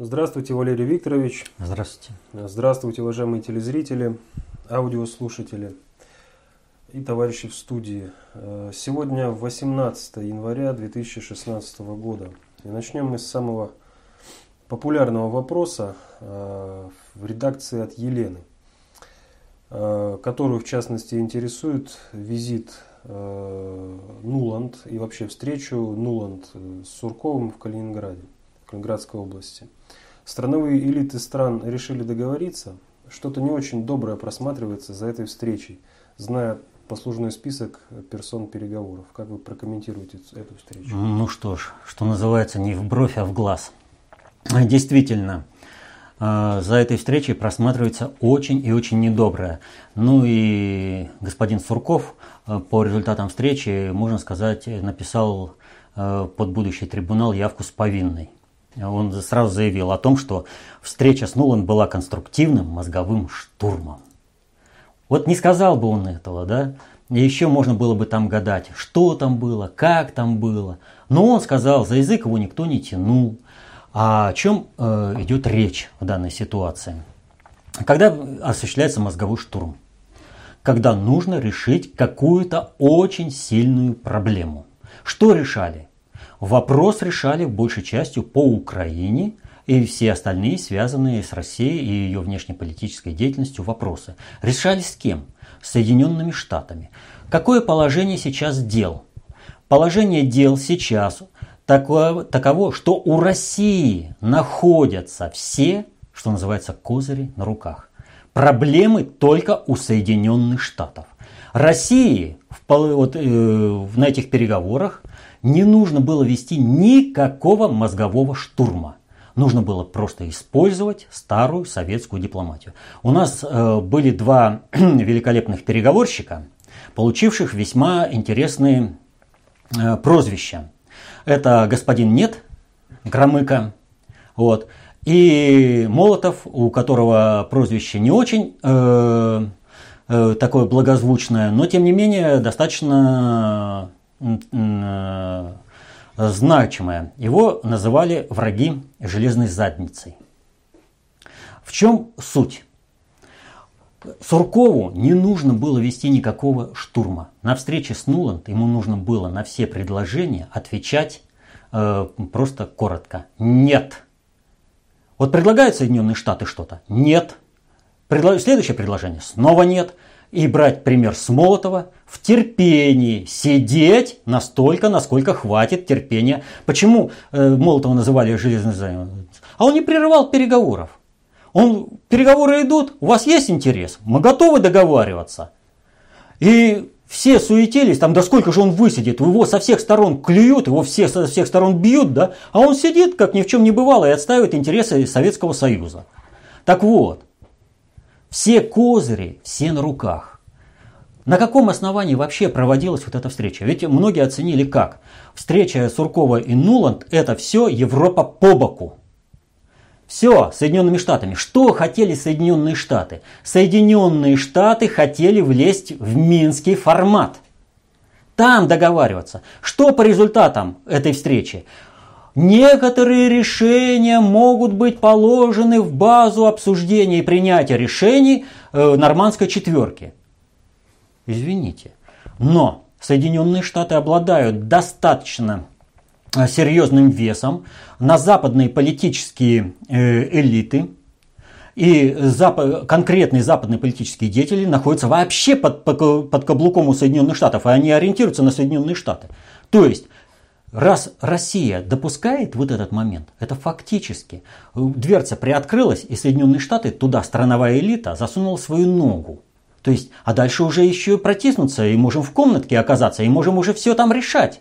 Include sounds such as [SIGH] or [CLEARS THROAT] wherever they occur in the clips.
Здравствуйте, Валерий Викторович. Здравствуйте. Здравствуйте, уважаемые телезрители, аудиослушатели и товарищи в студии. Э, сегодня 18 января 2016 года. И начнем мы с самого популярного вопроса э, в редакции от Елены, э, которую в частности интересует визит Нуланд и вообще встречу Нуланд с Сурковым в Калининграде, Калининградской области. Страновые элиты стран решили договориться. Что-то не очень доброе просматривается за этой встречей, зная послужной список персон переговоров. Как вы прокомментируете эту встречу? Ну что ж, что называется, не в бровь, а в глаз. Действительно, э, за этой встречей просматривается очень и очень недоброе. Ну и господин Сурков э, по результатам встречи, можно сказать, написал э, под будущий трибунал явку с повинной. Он сразу заявил о том, что встреча с Нулан была конструктивным мозговым штурмом. Вот не сказал бы он этого, да? И еще можно было бы там гадать, что там было, как там было. Но он сказал, за язык его никто не тянул. А о чем э, идет речь в данной ситуации? Когда осуществляется мозговой штурм? Когда нужно решить какую-то очень сильную проблему. Что решали? Вопрос решали большей частью по Украине и все остальные, связанные с Россией и ее внешнеполитической деятельностью вопросы. Решались с кем? С Соединенными Штатами. Какое положение сейчас дел? Положение дел сейчас таково, таково, что у России находятся все, что называется, козыри на руках. Проблемы только у Соединенных Штатов. России в, вот, э, на этих переговорах не нужно было вести никакого мозгового штурма. Нужно было просто использовать старую советскую дипломатию. У нас э, были два [CLEARS THROAT] великолепных переговорщика, получивших весьма интересные э, прозвища. Это господин Нет, Громыко, вот, и Молотов, у которого прозвище не очень э, э, такое благозвучное, но тем не менее достаточно значимое. Его называли враги железной задницей. В чем суть? Суркову не нужно было вести никакого штурма. На встрече с Нуланд ему нужно было на все предложения отвечать э, просто коротко. Нет. Вот предлагают Соединенные Штаты что-то? Нет. Предло... Следующее предложение? Снова нет и брать пример с Молотова в терпении, сидеть настолько, насколько хватит терпения. Почему э, Молотова называли железный займ? А он не прерывал переговоров. Он, переговоры идут, у вас есть интерес, мы готовы договариваться. И все суетились, там, да сколько же он высидит, его со всех сторон клюют, его все со всех сторон бьют, да, а он сидит, как ни в чем не бывало, и отстаивает интересы Советского Союза. Так вот, все козыри, все на руках. На каком основании вообще проводилась вот эта встреча? Ведь многие оценили как? Встреча Суркова и Нуланд – это все Европа по боку. Все, Соединенными Штатами. Что хотели Соединенные Штаты? Соединенные Штаты хотели влезть в минский формат. Там договариваться. Что по результатам этой встречи? Некоторые решения могут быть положены в базу обсуждения и принятия решений э, нормандской четверки. Извините. Но Соединенные Штаты обладают достаточно э, серьезным весом на западные политические э, элиты, и зап- конкретные западные политические деятели находятся вообще под, под, под каблуком у Соединенных Штатов, и они ориентируются на Соединенные Штаты. То есть Раз Россия допускает вот этот момент, это фактически дверца приоткрылась, и Соединенные Штаты, туда страновая элита засунула свою ногу. То есть, а дальше уже еще протиснуться, и можем в комнатке оказаться, и можем уже все там решать.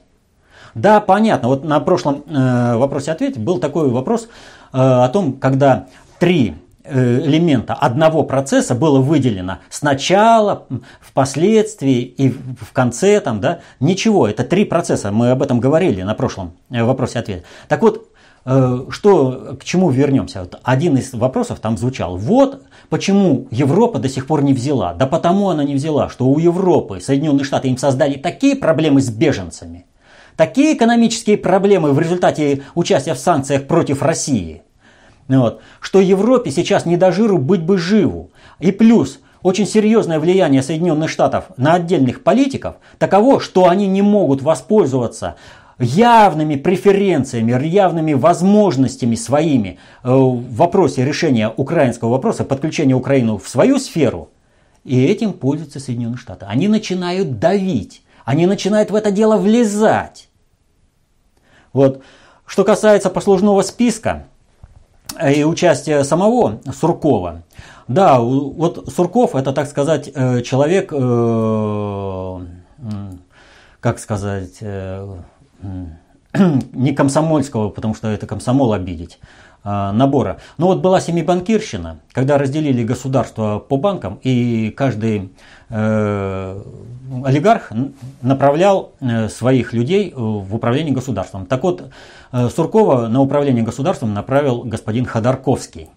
Да, понятно. Вот на прошлом э, вопросе ответе был такой вопрос э, о том, когда три элемента одного процесса было выделено сначала, впоследствии и в конце там, да, ничего, это три процесса, мы об этом говорили на прошлом э, вопросе ответа. Так вот, э, что, к чему вернемся? Вот один из вопросов там звучал. Вот почему Европа до сих пор не взяла. Да потому она не взяла, что у Европы Соединенные Штаты им создали такие проблемы с беженцами, такие экономические проблемы в результате участия в санкциях против России – вот, что Европе сейчас не до жиру быть бы живу. И плюс, очень серьезное влияние Соединенных Штатов на отдельных политиков таково, что они не могут воспользоваться явными преференциями, явными возможностями своими э, в вопросе решения украинского вопроса, подключения Украины в свою сферу, и этим пользуются Соединенные Штаты. Они начинают давить, они начинают в это дело влезать. Вот. Что касается послужного списка и участия самого Суркова, да, вот Сурков это, так сказать, э, человек, как сказать, [CLEARS THROAT] не комсомольского, потому что это комсомол обидеть, набора. Но вот была семибанкирщина, когда разделили государство по банкам, и каждый э, олигарх направлял э, своих людей в управление государством. Так вот, э, Суркова на управление государством направил господин Ходорковский.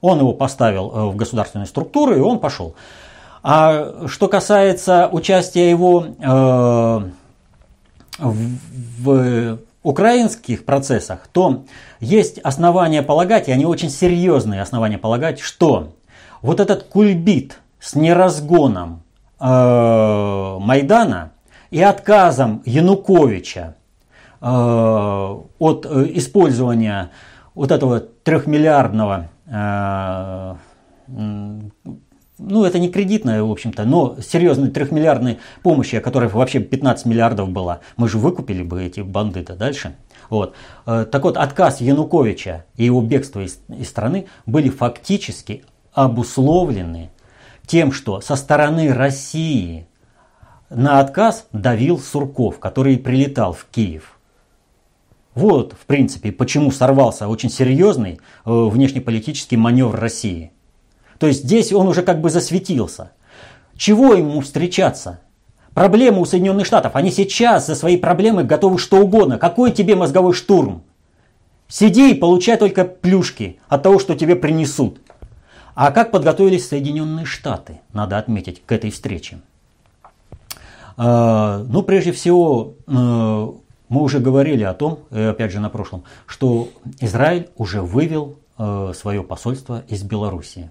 Он его поставил э, в государственные структуры, и он пошел. А что касается участия его э, в украинских процессах, то есть основания полагать, и они очень серьезные основания полагать, что вот этот кульбит с неразгоном э, Майдана и отказом Януковича э, от э, использования вот этого трехмиллиардного э, ну, это не кредитная, в общем-то, но серьезной трехмиллиардной помощи, о которой вообще 15 миллиардов было, мы же выкупили бы эти банды-то дальше. Вот. Э, так вот, отказ Януковича и его бегство из, из страны были фактически обусловлены тем, что со стороны России на отказ давил Сурков, который прилетал в Киев. Вот, в принципе, почему сорвался очень серьезный э, внешнеполитический маневр России – то есть здесь он уже как бы засветился. Чего ему встречаться? Проблемы у Соединенных Штатов. Они сейчас за свои проблемы готовы что угодно. Какой тебе мозговой штурм? Сиди и получай только плюшки от того, что тебе принесут. А как подготовились Соединенные Штаты, надо отметить, к этой встрече? А, ну, прежде всего, э, мы уже говорили о том, э, опять же на прошлом, что Израиль уже вывел э, свое посольство из Белоруссии.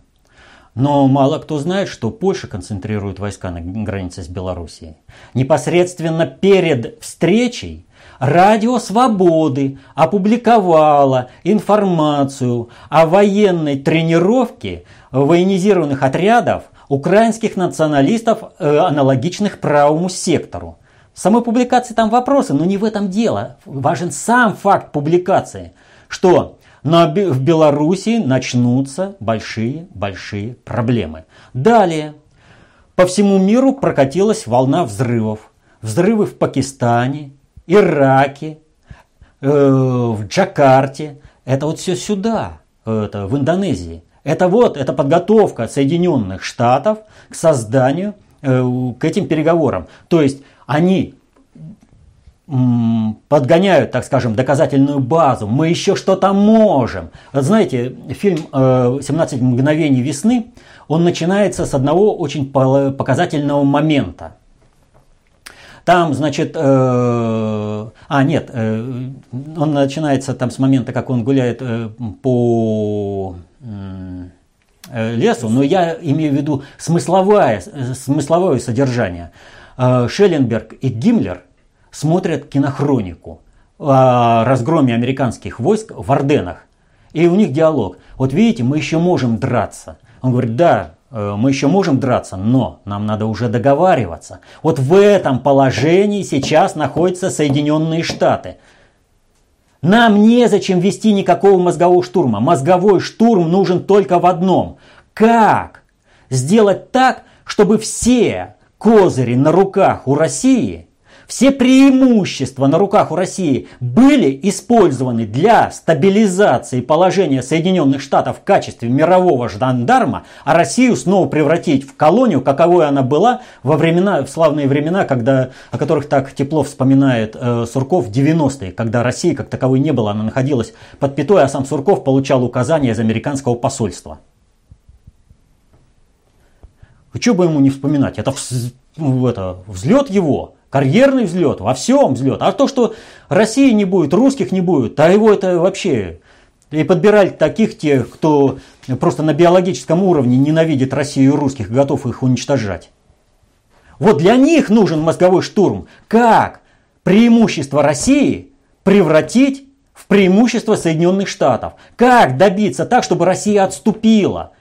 Но мало кто знает, что Польша концентрирует войска на границе с Белоруссией. Непосредственно перед встречей Радио Свободы опубликовало информацию о военной тренировке военизированных отрядов украинских националистов, э, аналогичных правому сектору. В самой публикации там вопросы, но не в этом дело. Важен сам факт публикации, что но в Беларуси начнутся большие-большие проблемы. Далее. По всему миру прокатилась волна взрывов. Взрывы в Пакистане, Ираке, э, в Джакарте. Это вот все сюда, это в Индонезии. Это вот, это подготовка Соединенных Штатов к созданию, э, к этим переговорам. То есть они подгоняют, так скажем, доказательную базу. Мы еще что-то можем. Знаете, фильм «17 э, мгновений весны», он начинается с одного очень показательного момента. Там, значит, э, а нет, э, он начинается там с момента, как он гуляет э, по э, лесу, но я имею в виду смысловое, смысловое содержание. Э, Шелленберг и Гиммлер – смотрят кинохронику о разгроме американских войск в Орденах. И у них диалог. Вот видите, мы еще можем драться. Он говорит, да, э, мы еще можем драться, но нам надо уже договариваться. Вот в этом положении сейчас находятся Соединенные Штаты. Нам незачем вести никакого мозгового штурма. Мозговой штурм нужен только в одном. Как сделать так, чтобы все козыри на руках у России все преимущества на руках у России были использованы для стабилизации положения Соединенных Штатов в качестве мирового жандарма, а Россию снова превратить в колонию, каковой она была во времена, в славные времена, когда, о которых так тепло вспоминает э, Сурков, 90-е, когда России как таковой не было, она находилась под пятой, а сам Сурков получал указания из американского посольства. Что бы ему не вспоминать? Это, это взлет его, Карьерный взлет, во всем взлет. А то, что России не будет, русских не будет, а его это вообще И подбирали таких тех, кто просто на биологическом уровне ненавидит Россию и русских, готов их уничтожать. Вот для них нужен мозговой штурм. Как преимущество России превратить в преимущество Соединенных Штатов? Как добиться так, чтобы Россия отступила?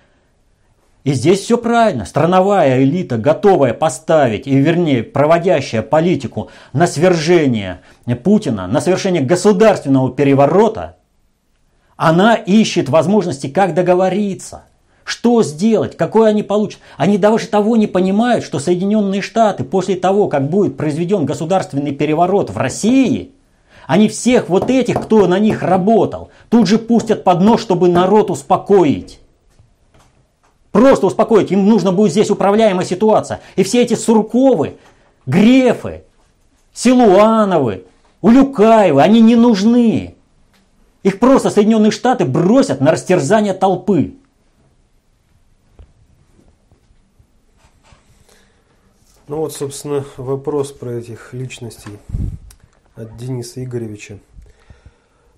И здесь все правильно. Страновая элита, готовая поставить, и вернее, проводящая политику на свержение Путина, на совершение государственного переворота, она ищет возможности, как договориться. Что сделать? Какое они получат? Они даже того не понимают, что Соединенные Штаты после того, как будет произведен государственный переворот в России, они всех вот этих, кто на них работал, тут же пустят под нож, чтобы народ успокоить. Просто успокоить. Им нужно будет здесь управляемая ситуация. И все эти Сурковы, Грефы, Силуановы, Улюкаевы, они не нужны. Их просто Соединенные Штаты бросят на растерзание толпы. Ну вот, собственно, вопрос про этих личностей от Дениса Игоревича.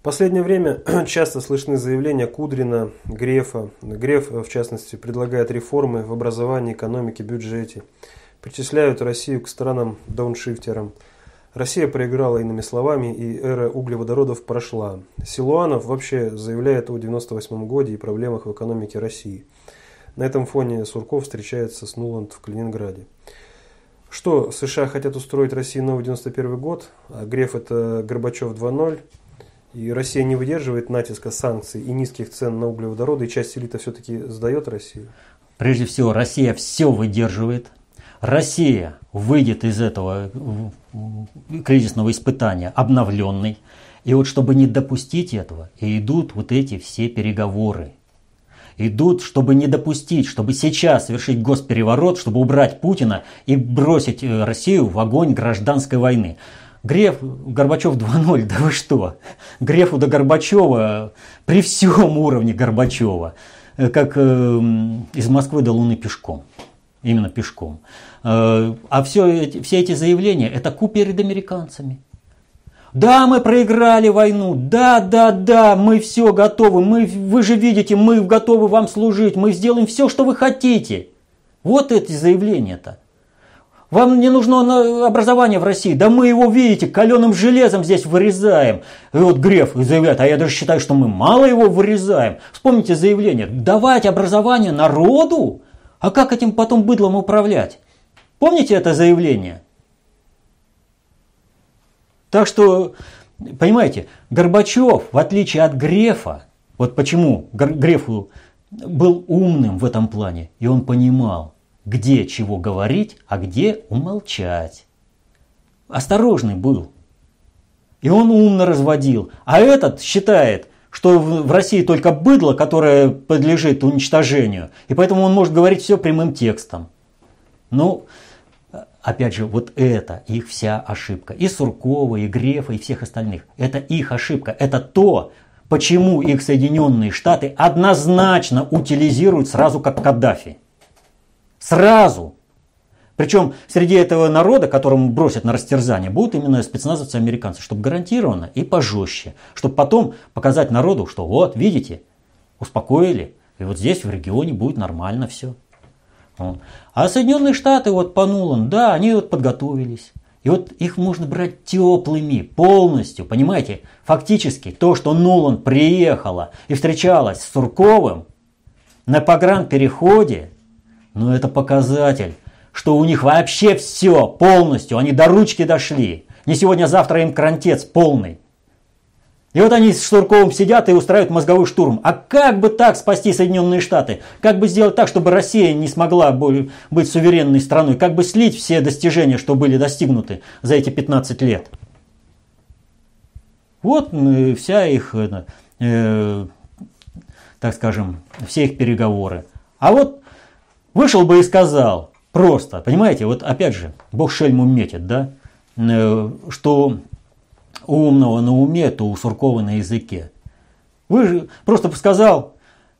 Последнее время [CLEARS THROAT] часто слышны заявления Кудрина, Грефа. Греф, в частности, предлагает реформы в образовании, экономике, бюджете. Причисляют Россию к странам дауншифтерам. Россия проиграла иными словами, и эра углеводородов прошла. Силуанов вообще заявляет о 98 годе и проблемах в экономике России. На этом фоне Сурков встречается с Нуланд в Калининграде. Что, США хотят устроить России новый 91 год, а Греф это Горбачев 2.0, и Россия не выдерживает натиска санкций и низких цен на углеводороды, и часть элиты все-таки сдает Россию? Прежде всего, Россия все выдерживает. Россия выйдет из этого кризисного испытания обновленной. И вот чтобы не допустить этого, и идут вот эти все переговоры. Идут, чтобы не допустить, чтобы сейчас совершить госпереворот, чтобы убрать Путина и бросить э, Россию в огонь гражданской войны. Греф, Горбачев 2.0, да вы что? Грефу до Горбачева при всем уровне Горбачева, э, как э, из Москвы до Луны пешком. Именно пешком. Э, а все все эти заявления – это ку перед американцами. Да, мы проиграли войну, да, да, да, мы все готовы, мы, вы же видите, мы готовы вам служить, мы сделаем все, что вы хотите. Вот эти заявления-то. Вам не нужно образование в России. Да мы его, видите, каленым железом здесь вырезаем. И вот Греф заявляет, а я даже считаю, что мы мало его вырезаем. Вспомните заявление. Давать образование народу? А как этим потом быдлом управлять? Помните это заявление? Так что, понимаете, Горбачев, в отличие от Грефа, вот почему Грефу был умным в этом плане, и он понимал, где чего говорить, а где умолчать. Осторожный был. И он умно разводил. А этот считает, что в России только быдло, которое подлежит уничтожению. И поэтому он может говорить все прямым текстом. Ну, опять же, вот это их вся ошибка. И Суркова, и Грефа, и всех остальных. Это их ошибка. Это то, почему их Соединенные Штаты однозначно утилизируют сразу как Каддафи. Сразу. Причем среди этого народа, которому бросят на растерзание, будут именно спецназовцы американцы, чтобы гарантированно и пожестче. Чтобы потом показать народу, что вот, видите, успокоили, и вот здесь в регионе будет нормально все. А Соединенные Штаты, вот по Нулан, да, они вот подготовились. И вот их можно брать теплыми, полностью, понимаете? Фактически то, что Нулан приехала и встречалась с Сурковым на погранпереходе, но это показатель, что у них вообще все полностью, они до ручки дошли. Не сегодня, а завтра им крантец полный. И вот они с Штурковым сидят и устраивают мозговой штурм. А как бы так спасти Соединенные Штаты? Как бы сделать так, чтобы Россия не смогла быть суверенной страной? Как бы слить все достижения, что были достигнуты за эти 15 лет? Вот вся их, э, э, так скажем, все их переговоры. А вот Вышел бы и сказал, просто, понимаете, вот опять же, Бог шельму метит, да, э, что у умного на уме, то у Суркова на языке. Вы же просто сказал,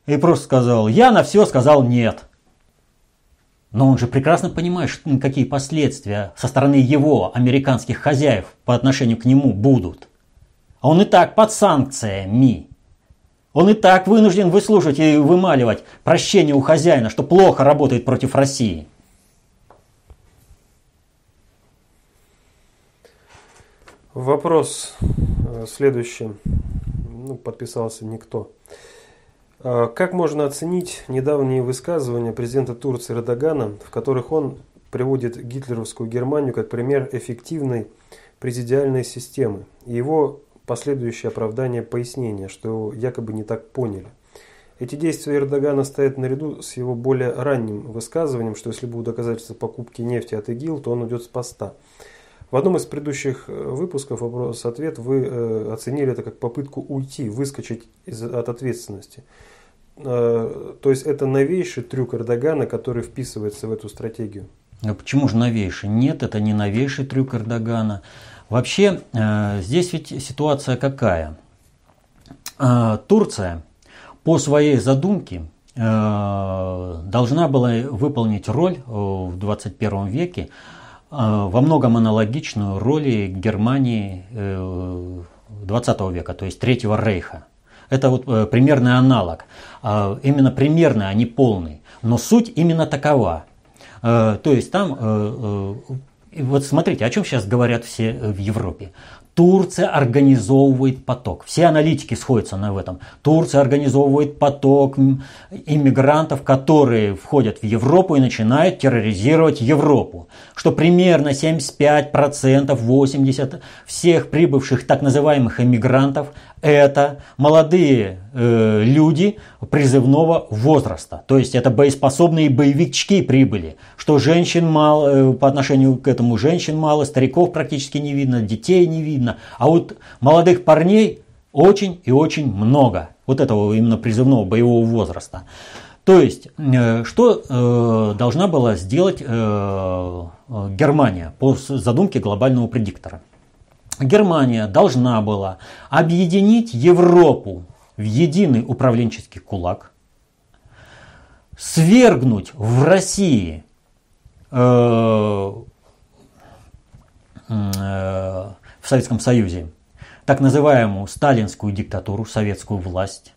и просто сказал, я на все сказал нет. Но он же прекрасно понимает, какие последствия со стороны его, американских хозяев, по отношению к нему будут. А он и так под санкциями. Он и так вынужден выслушать и вымаливать прощение у хозяина, что плохо работает против России. Вопрос э, следующий. Ну, подписался никто. А как можно оценить недавние высказывания президента Турции Радагана, в которых он приводит гитлеровскую Германию как пример эффективной президиальной системы его последующее оправдание пояснения, что его якобы не так поняли. Эти действия Эрдогана стоят наряду с его более ранним высказыванием, что если будут доказательства покупки нефти от ИГИЛ, то он уйдет с поста. В одном из предыдущих э, выпусков вопрос-ответ вы э, оценили это как попытку уйти, выскочить из, от ответственности. Э, то есть это новейший трюк Эрдогана, который вписывается в эту стратегию. А почему же новейший? Нет, это не новейший трюк Эрдогана. Вообще, э, здесь ведь ситуация какая? Э, Турция по своей задумке э, должна была выполнить роль в 21 веке, во многом аналогичную роли Германии 20 века, то есть Третьего Рейха. Это вот примерный аналог. Именно примерный, а не полный. Но суть именно такова. То есть там вот смотрите, о чем сейчас говорят все э, в Европе. Турция организовывает поток. Все аналитики сходятся на этом. Турция организовывает поток иммигрантов, которые входят в Европу и начинают терроризировать Европу. Что примерно 75%, 80% всех прибывших так называемых иммигрантов это молодые э, люди призывного возраста. То есть это боеспособные боевички прибыли. Что женщин мало, э, по отношению к этому женщин мало, стариков практически не видно, детей не видно. А вот молодых парней очень и очень много. Вот этого именно призывного боевого возраста. То есть, э, что э, должна была сделать э, Германия по задумке глобального предиктора? Германия должна была объединить Европу в единый управленческий кулак, свергнуть в России э, э, в Советском Союзе так называемую сталинскую диктатуру, советскую власть,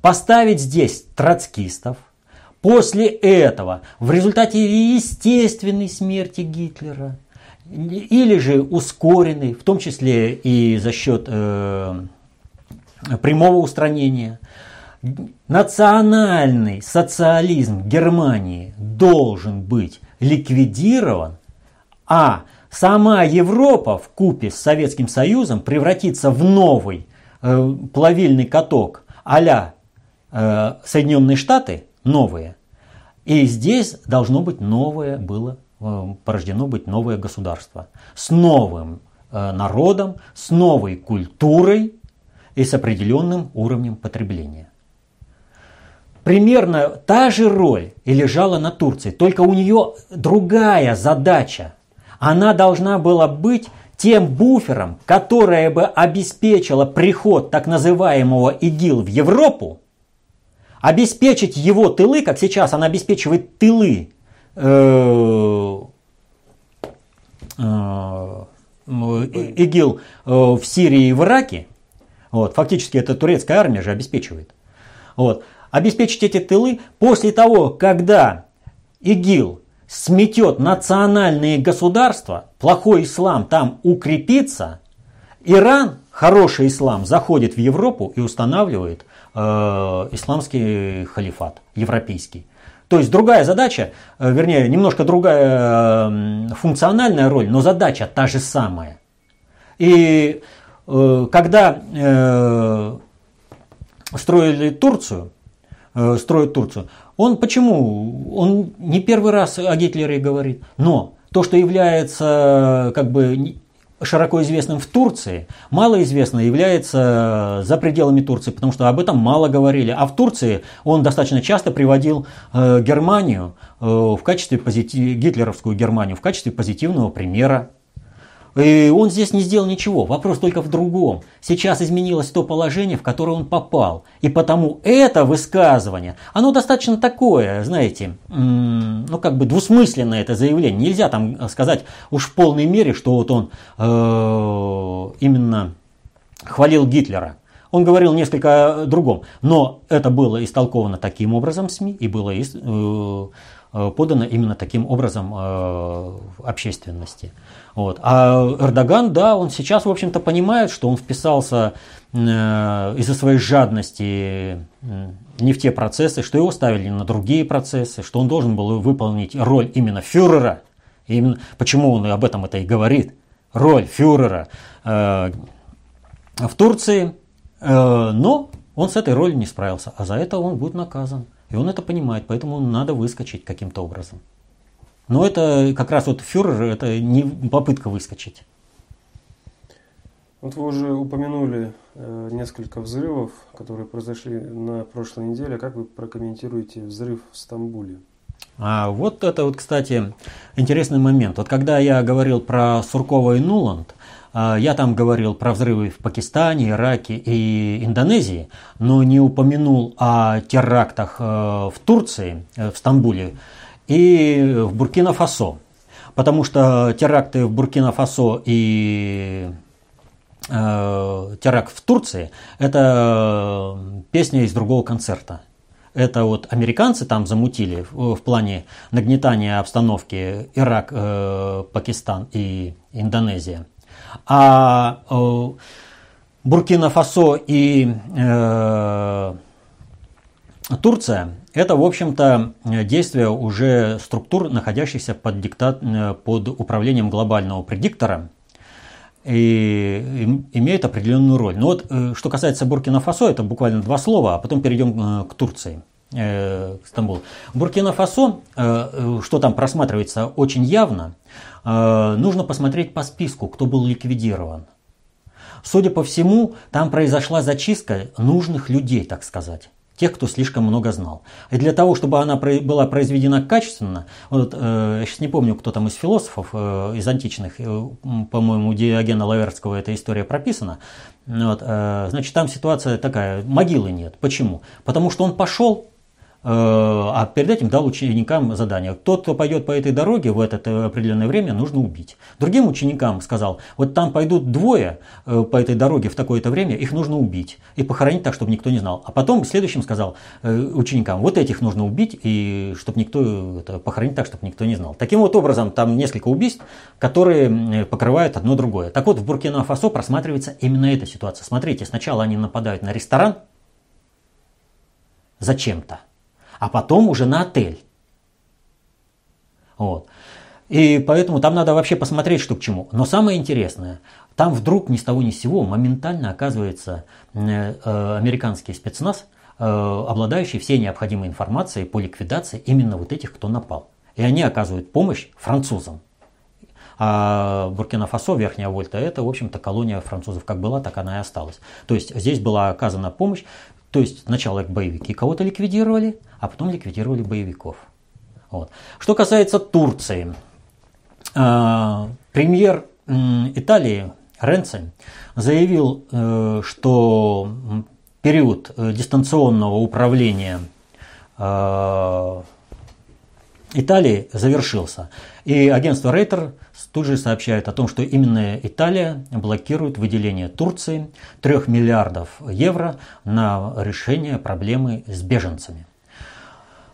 поставить здесь троцкистов, после этого в результате естественной смерти Гитлера – или же ускоренный, в том числе и за счет э, прямого устранения. Национальный социализм Германии должен быть ликвидирован, а сама Европа в купе с Советским Союзом превратится в новый э, плавильный каток а-ля э, Соединенные Штаты, новые. И здесь должно быть новое было порождено быть новое государство с новым э, народом, с новой культурой и с определенным уровнем потребления. Примерно та же роль и лежала на Турции, только у нее другая задача. Она должна была быть тем буфером, которое бы обеспечило приход так называемого ИГИЛ в Европу, обеспечить его тылы, как сейчас она обеспечивает тылы Э, э, ИГИЛ э, в Сирии и в Ираке, вот, фактически это турецкая армия же обеспечивает, вот, обеспечить эти тылы после того, когда ИГИЛ сметет национальные государства, плохой ислам там укрепится, Иран, хороший ислам, заходит в Европу и устанавливает э, исламский халифат, европейский. То есть другая задача, э, вернее, немножко другая функциональная роль, но задача та же самая. И э, когда э, строили Турцию, строят Турцию, он почему? Он не первый раз о Гитлере говорит, но то, что является как бы широко известным в Турции, малоизвестно является за пределами Турции, потому что об этом мало говорили. А в Турции он достаточно часто приводил э, Германию э, в качестве позитив... гитлеровскую Германию в качестве позитивного примера и он здесь не сделал ничего. Вопрос только в другом. Сейчас изменилось то положение, в которое он попал. И потому это высказывание, оно достаточно такое, знаете, ну как бы двусмысленное это заявление. Нельзя там сказать уж в полной мере, что вот он э, именно хвалил Гитлера. Он говорил несколько о другом. Но это было истолковано таким образом СМИ и было подано именно таким образом общественности. Вот. А Эрдоган, да, он сейчас, в общем-то, понимает, что он вписался из-за своей жадности не в те процессы, что его ставили на другие процессы, что он должен был выполнить роль именно фюрера. Именно, почему он об этом это и говорит. Роль фюрера э, в Турции, э, но он с этой ролью не справился, а за это он будет наказан. И он это понимает, поэтому надо выскочить каким-то образом. Но это как раз вот фюрер, это не попытка выскочить. Вот вы уже упомянули э, несколько взрывов, которые произошли на прошлой неделе. Как вы прокомментируете взрыв в Стамбуле? А вот это вот, кстати, интересный момент. Вот когда я говорил про Суркова и Нуланд, э, я там говорил про взрывы в Пакистане, Ираке и Индонезии, но не упомянул о терактах э, в Турции, э, в Стамбуле и в Буркина-Фасо. Потому что теракты в Буркина-Фасо и э, теракт в Турции – это песня из другого концерта. Это вот американцы там замутили в, в плане нагнетания обстановки Ирак, э, Пакистан и Индонезия. А э, Буркина-Фасо и э, Турция – это, в общем-то, действие уже структур, находящихся под, диктат, под управлением глобального предиктора – и имеют определенную роль. Но вот э, что касается Буркина-Фасо, это буквально два слова, а потом перейдем э, к Турции. Э, Стамбул. Буркина-Фасо, что там просматривается очень явно, нужно посмотреть по списку, кто был ликвидирован. Судя по всему, там произошла зачистка нужных людей, так сказать тех, кто слишком много знал. И для того, чтобы она была произведена качественно, вот, э, я сейчас не помню, кто там из философов, э, из античных, э, по-моему, у Диогена Лаверского эта история прописана, вот, значит, там ситуация такая, могилы нет. Почему? Потому что он пошел а перед этим дал ученикам задание. Тот, кто пойдет по этой дороге в это э, определенное время, нужно убить. Другим ученикам сказал, вот там пойдут двое э, по этой дороге в такое-то время, их нужно убить и похоронить так, чтобы никто не знал. А потом следующим сказал ученикам, вот этих нужно убить и чтобы никто это, похоронить так, чтобы никто не знал. Таким вот образом, там несколько убийств, которые покрывают одно другое. Так вот, в Буркина-Фасо просматривается именно эта ситуация. Смотрите, сначала они нападают на ресторан зачем-то а потом уже на отель. Вот. И поэтому там надо вообще посмотреть, что к чему. Но самое интересное, там вдруг ни с того ни с сего моментально оказывается э, э, американский спецназ, э, обладающий всей необходимой информацией по ликвидации именно вот этих, кто напал. И они оказывают помощь французам. А Буркина-Фасо, Верхняя Вольта, это, в общем-то, колония французов как была, так она и осталась. То есть здесь была оказана помощь то есть сначала боевики кого-то ликвидировали, а потом ликвидировали боевиков. Вот. Что касается Турции, э, премьер Италии Ренци заявил, э, что период э, дистанционного управления э, Италии завершился. И агентство Рейтер тут же сообщает о том, что именно Италия блокирует выделение Турции 3 миллиардов евро на решение проблемы с беженцами.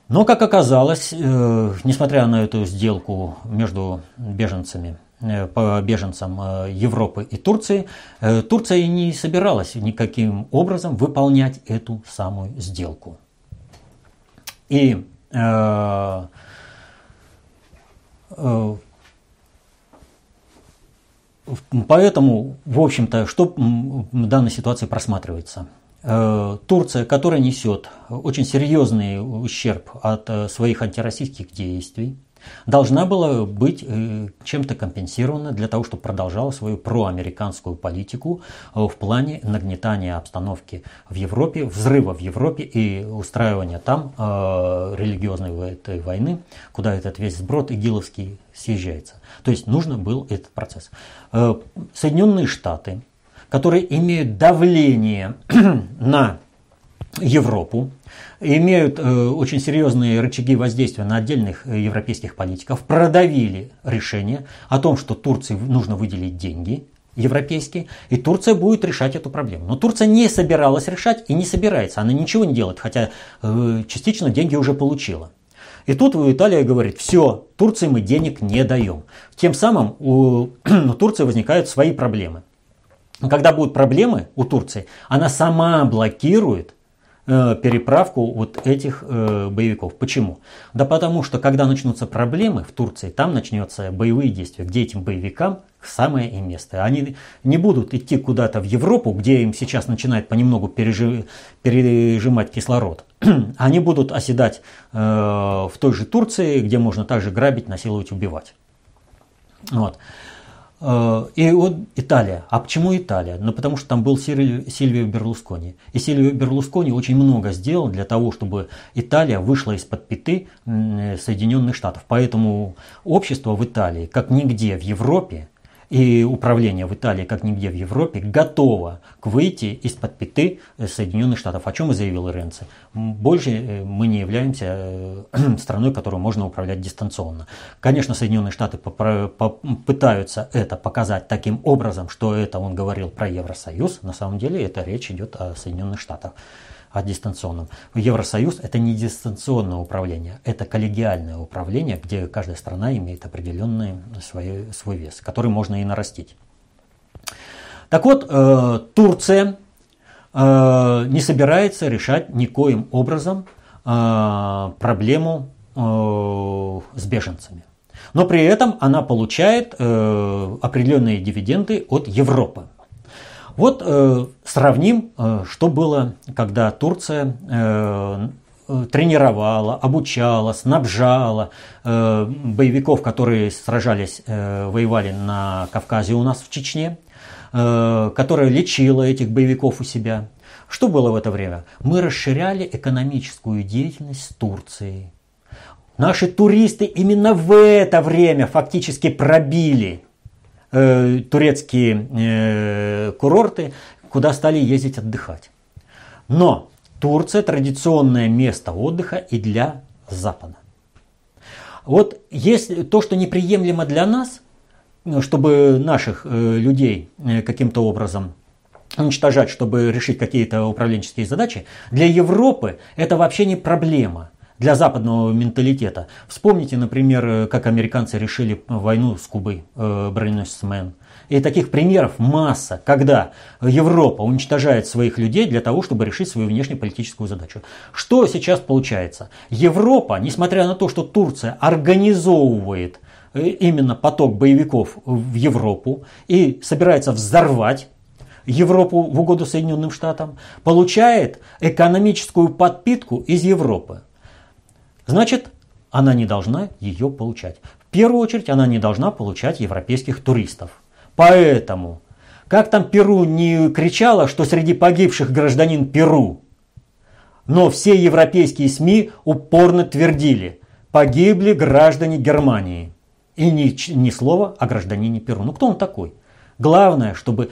Но, как оказалось, э, несмотря на эту сделку между беженцами, э, по беженцам э, Европы и Турции, Турция не собиралась никаким образом выполнять эту самую сделку. И э, Поэтому, в общем-то, что в данной ситуации просматривается? Э, Турция, которая несет очень серьезный ущерб от э, своих антироссийских действий, должна была быть э, чем-то компенсирована для того, чтобы продолжала свою проамериканскую политику э, в плане нагнетания обстановки в Европе, взрыва в Европе и устраивания там э, религиозной этой войны, куда этот весь сброд игиловский съезжается. То есть нужно был этот процесс. Соединенные Штаты, которые имеют давление [CLEARS THROAT] на Европу, имеют э, очень серьезные рычаги воздействия на отдельных э, европейских политиков, продавили решение о том, что Турции нужно выделить деньги европейские, и Турция будет решать эту проблему. Но Турция не собиралась решать и не собирается. Она ничего не делает, хотя э, частично деньги уже получила. И тут Италия говорит, все, Турции мы денег не даем. Тем самым у, [CLEARS THROAT] у Турции возникают свои проблемы. Когда будут проблемы у Турции, она сама блокирует переправку вот этих э, боевиков. Почему? Да потому что когда начнутся проблемы в Турции, там начнется боевые действия, где этим боевикам самое и место. Они не будут идти куда-то в Европу, где им сейчас начинает понемногу пережи, пережимать кислород. [CLEARS THROAT] Они будут оседать э, в той же Турции, где можно также грабить, насиловать, убивать. Вот. Э, и вот Италия. А почему Италия? Ну, потому что там был Сильвио Берлускони. И Сильвио Берлускони очень много сделал для того, чтобы Италия вышла из-под пяты Соединенных Штатов. Поэтому общество в Италии, как нигде в Европе, и управление в Италии, как нигде в Европе, готово к выйти из-под пяты Соединенных Штатов. О чем и заявил Ренци. Больше э, мы не являемся э, [CLEARS THROAT] страной, которую можно управлять дистанционно. Конечно, Соединенные Штаты пытаются это показать таким образом, что это он говорил про Евросоюз. На самом деле это речь идет о Соединенных Штатах о дистанционном. Евросоюз это не дистанционное управление, это коллегиальное управление, где каждая страна имеет определенный свой, свой вес, который можно и нарастить. Так вот, э, Турция э, не собирается решать никоим образом э, проблему э, с беженцами. Но при этом она получает э, определенные дивиденды от Европы. Вот э, сравним, э, что было, когда Турция э, тренировала, обучала, снабжала э, боевиков, которые сражались, э, воевали на Кавказе у нас в Чечне, э, которая лечила этих боевиков у себя. Что было в это время? Мы расширяли экономическую деятельность с Турцией. Наши туристы именно в это время фактически пробили э, турецкие э, курорты, куда стали ездить отдыхать. Но Турция традиционное место отдыха и для Запада. Вот есть то, что неприемлемо для нас, чтобы наших э, людей э, каким-то образом уничтожать, чтобы решить какие-то управленческие задачи, для Европы это вообще не проблема для западного менталитета. Вспомните, например, как американцы решили войну с Кубой, э, броненосец Мэн. И таких примеров масса, когда Европа уничтожает своих людей для того, чтобы решить свою внешнеполитическую задачу. Что сейчас получается? Европа, несмотря на то, что Турция организовывает э, именно поток боевиков в Европу и собирается взорвать Европу в угоду Соединенным Штатам, получает экономическую подпитку из Европы. Значит, она не должна ее получать. В первую очередь, она не должна получать европейских туристов. Поэтому, как там Перу не кричала, что среди погибших гражданин Перу, но все европейские СМИ упорно твердили, погибли граждане Германии. И ни, ни слова о гражданине Перу. Ну кто он такой? Главное, чтобы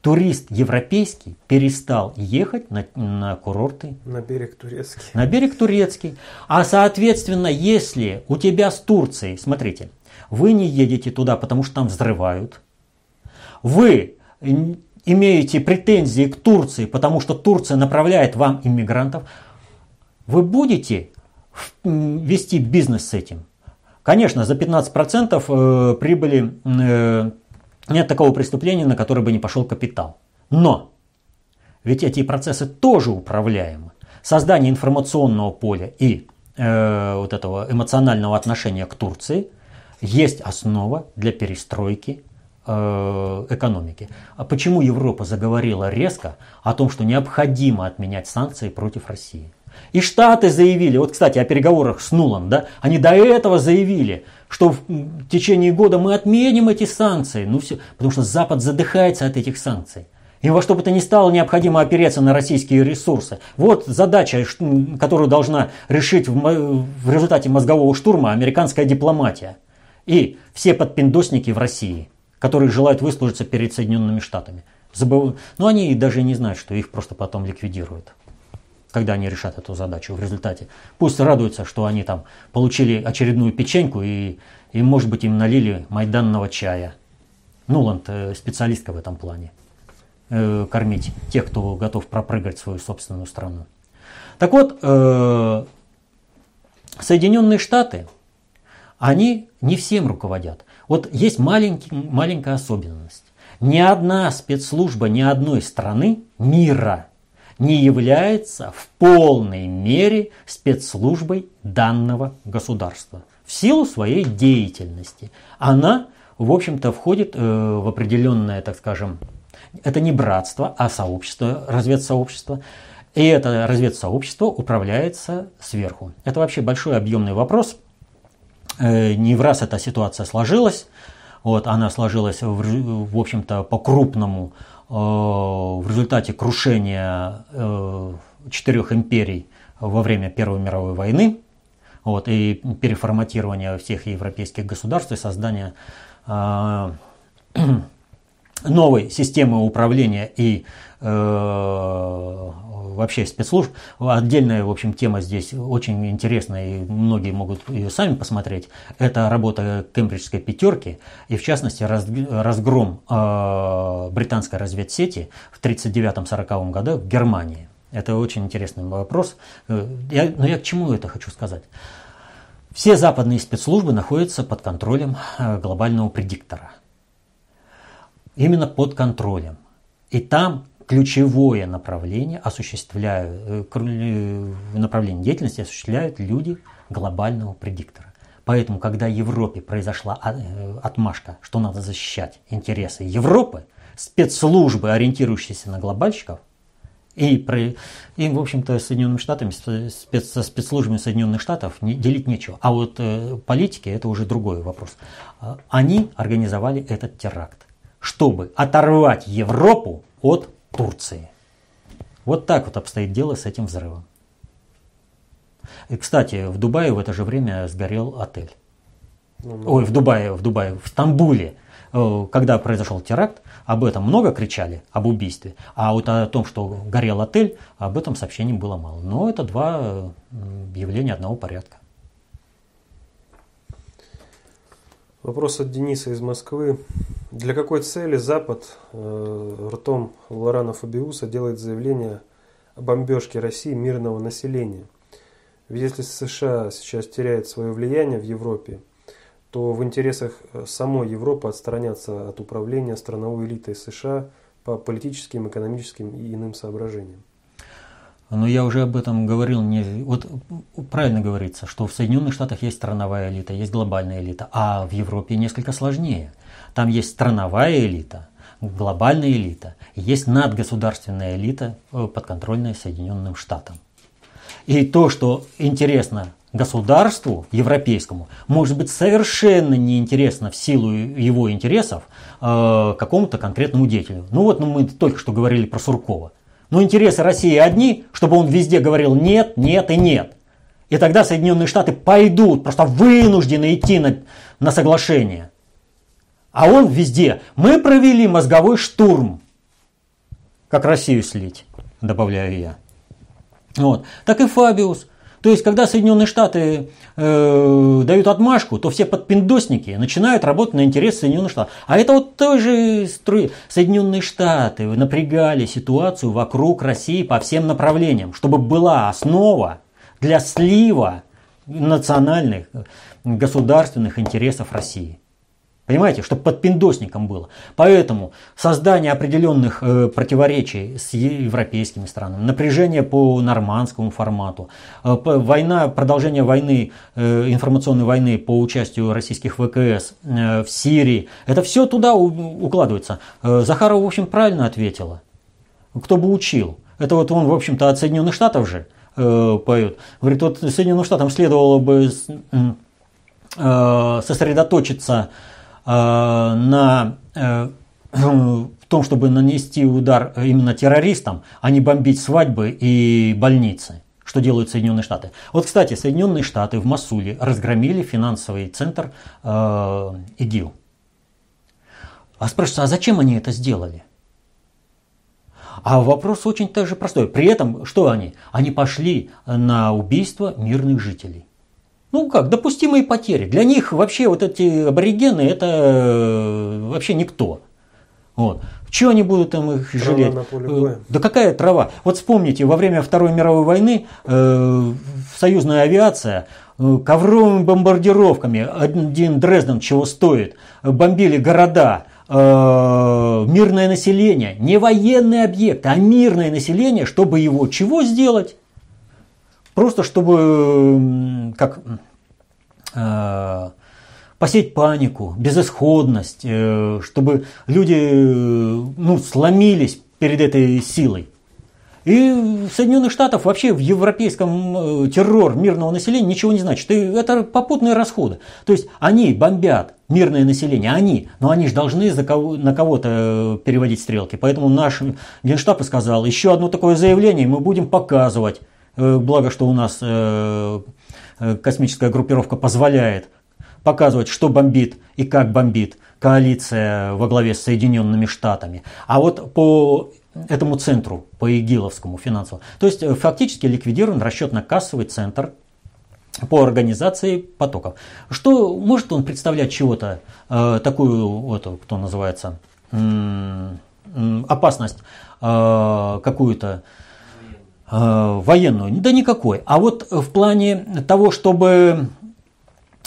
турист европейский перестал ехать на, на курорты. На берег турецкий. На берег турецкий. А соответственно, если у тебя с Турцией, смотрите, вы не едете туда, потому что там взрывают, вы имеете претензии к Турции, потому что Турция направляет вам иммигрантов, вы будете вести бизнес с этим. Конечно, за 15% э, прибыли э, нет такого преступления, на которое бы не пошел капитал. Но ведь эти процессы тоже управляемы. Создание информационного поля и э, вот этого эмоционального отношения к Турции есть основа для перестройки э, экономики. А почему Европа заговорила резко о том, что необходимо отменять санкции против России? И Штаты заявили, вот, кстати, о переговорах с Нулом, да, они до этого заявили, что в течение года мы отменим эти санкции. Ну все, потому что Запад задыхается от этих санкций. И во что бы то ни стало, необходимо опереться на российские ресурсы. Вот задача, которую должна решить в результате мозгового штурма американская дипломатия. И все подпиндосники в России, которые желают выслужиться перед Соединенными Штатами. Забыв... Но они даже не знают, что их просто потом ликвидируют когда они решат эту задачу в результате. Пусть радуются, что они там получили очередную печеньку и, и может быть, им налили майданного чая. Нуланд э, специалистка в этом плане. Э, кормить тех, кто готов пропрыгать свою собственную страну. Так вот, э, Соединенные Штаты, они не всем руководят. Вот есть маленький, маленькая особенность. Ни одна спецслужба ни одной страны мира не является в полной мере спецслужбой данного государства. В силу своей деятельности. Она, в общем-то, входит э, в определенное, так скажем, это не братство, а сообщество, разведсообщество. И это разведсообщество управляется сверху. Это вообще большой объемный вопрос. Э, не в раз эта ситуация сложилась. Вот, она сложилась, в, в общем-то, по-крупному в результате крушения э, четырех империй во время Первой мировой войны вот, и переформатирования всех европейских государств и создания э, [CLEARS THROAT] новой системы управления и э, вообще спецслужб. Отдельная, в общем, тема здесь очень интересная, и многие могут ее сами посмотреть. Это работа кембриджской пятерки, и в частности разгром э, британской разведсети в 1939-1940 году в Германии. Это очень интересный вопрос. Э, я, но я к чему это хочу сказать? Все западные спецслужбы находятся под контролем э, глобального предиктора. Именно под контролем. И там ключевое направление осуществляют, э, э, направление деятельности осуществляют люди глобального предиктора. Поэтому, когда Европе произошла э, отмашка, что надо защищать интересы Европы, спецслужбы, ориентирующиеся на глобальщиков, и, и в общем-то, Соединенными Штатами, спец, со спецслужбами Соединенных Штатов не, делить нечего. А вот э, политики – это уже другой вопрос. А, они организовали этот теракт, чтобы оторвать Европу от Турции. Вот так вот обстоит дело с этим взрывом. И, кстати, в Дубае в это же время сгорел отель. Ну, ну. Ой, в Дубае, в Дубае, в Стамбуле. Э, когда произошел теракт, об этом много кричали, об убийстве, а вот о том, что горел отель, об этом сообщений было мало. Но это два явления одного порядка. Вопрос от Дениса из Москвы. Для какой цели Запад э, ртом Лорана Фабиуса делает заявление о бомбежке России мирного населения? Ведь если США сейчас теряет свое влияние в Европе, то в интересах э, самой Европы отстраняться от управления страновой элитой США по политическим, экономическим и иным соображениям. Но я уже об этом говорил. Не, вот правильно говорится, что в Соединенных Штатах есть страновая элита, есть глобальная элита, а в Европе несколько сложнее. Там есть страновая элита, глобальная элита, есть надгосударственная элита, э, подконтрольная Соединенным Штатам. И то, что интересно государству европейскому, может быть совершенно неинтересно в силу его интересов э, какому-то конкретному деятелю. Ну вот ну, мы только что говорили про Суркова. Но интересы России одни, чтобы он везде говорил нет, нет и нет. И тогда Соединенные Штаты пойдут, просто вынуждены идти на, на соглашение. А он везде. Мы провели мозговой штурм. Как Россию слить, добавляю я. Вот. Так и Фабиус. То есть, когда Соединенные Штаты э, дают отмашку, то все подпиндосники начинают работать на интерес Соединенных Штатов. А это вот тоже струи. Соединенные Штаты напрягали ситуацию вокруг России по всем направлениям, чтобы была основа для слива национальных государственных интересов России. Понимаете, чтобы под пиндосником было. Поэтому создание определенных э, противоречий с европейскими странами, напряжение по нормандскому формату, э, война, продолжение войны, э, информационной войны по участию российских ВКС э, в Сирии, это все туда у, укладывается. Э, Захарова, в общем, правильно ответила. Кто бы учил? Это вот он, в общем-то, от Соединенных Штатов же э, поет. Говорит, вот Соединенным Штатам следовало бы э, сосредоточиться на, э, в том, чтобы нанести удар именно террористам, а не бомбить свадьбы и больницы что делают Соединенные Штаты. Вот, кстати, Соединенные Штаты в Масуле разгромили финансовый центр э, ИГИЛ. А спрашивается, а зачем они это сделали? А вопрос очень тоже простой. При этом, что они? Они пошли на убийство мирных жителей. Ну как, допустимые потери. Для них вообще вот эти аборигены это э, вообще никто. Вот. Чего они будут там их трава жалеть? На поле боя. Да какая трава? Вот вспомните, во время Второй мировой войны э, союзная авиация э, ковровыми бомбардировками, один Дрезден чего стоит, бомбили города, э, мирное население, не военный объект, а мирное население, чтобы его чего сделать? Просто чтобы как э, посеять панику, безысходность, э, чтобы люди э, ну, сломились перед этой силой. И в Соединенных Штатах вообще в европейском террор мирного населения ничего не значит. И это попутные расходы. То есть они бомбят мирное население, они, но они же должны за кого, на кого-то переводить стрелки. Поэтому наш генштаб и сказал, еще одно такое заявление мы будем показывать. Благо, что у нас космическая группировка позволяет показывать, что бомбит и как бомбит коалиция во главе с Соединенными Штатами. А вот по этому центру, по ИГИЛовскому финансовому, то есть э, фактически ликвидирован расчетно-кассовый центр по организации потоков. Что может он представлять чего-то, э, такую, вот, кто называется, э, опасность э, какую-то э, военную? Да никакой. А вот в плане того, чтобы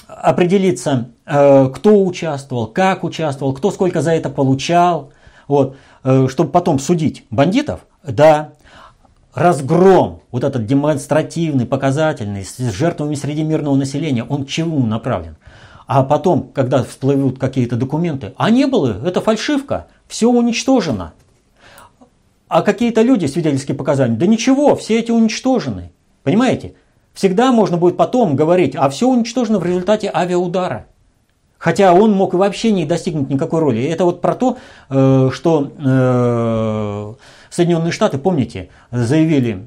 определиться, э, кто участвовал, как участвовал, кто сколько за это получал, вот, э, чтобы потом судить бандитов, да, разгром, вот этот демонстративный, показательный, с жертвами среди мирного населения, он к чему направлен? А потом, когда всплывут какие-то документы, а не было, это фальшивка, все уничтожено. А какие-то люди, свидетельские показания, да ничего, все эти уничтожены. Понимаете? Всегда можно будет потом говорить, а все уничтожено в результате авиаудара. Хотя он мог и вообще не достигнуть никакой роли. Это вот про то, э, что э, Соединенные Штаты, помните, заявили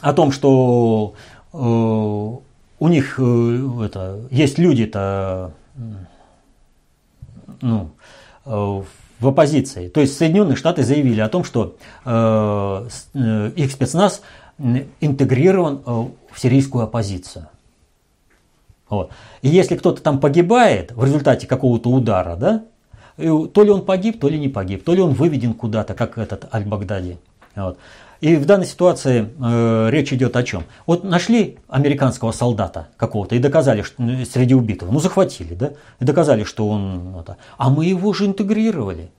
о том, что э, у них это, есть люди-то ну, в оппозиции. То есть Соединенные Штаты заявили о том, что их спецназ интегрирован э, в сирийскую оппозицию. Вот. И если кто-то там погибает в результате какого-то удара, да, то ли он погиб, то ли не погиб, то ли он выведен куда-то, как этот Аль-Багдади. Вот. И в данной ситуации э, речь идет о чем? Вот нашли американского солдата какого-то и доказали, что ну, среди убитых, ну захватили, да, и доказали, что он это. А мы его же интегрировали.